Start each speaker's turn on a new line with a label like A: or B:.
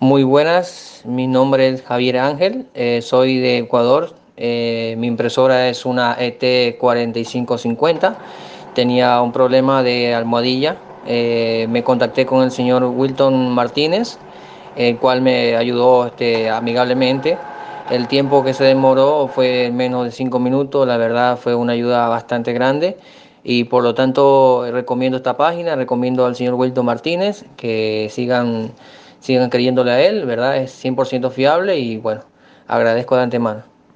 A: Muy buenas, mi nombre es Javier Ángel, eh, soy de Ecuador. Eh, mi impresora es una ET4550. Tenía un problema de almohadilla. Eh, me contacté con el señor Wilton Martínez, el cual me ayudó este, amigablemente. El tiempo que se demoró fue menos de cinco minutos. La verdad fue una ayuda bastante grande y por lo tanto recomiendo esta página, recomiendo al señor Wilton Martínez que sigan sigan creyéndole a él, ¿verdad? Es 100% fiable y bueno, agradezco de antemano.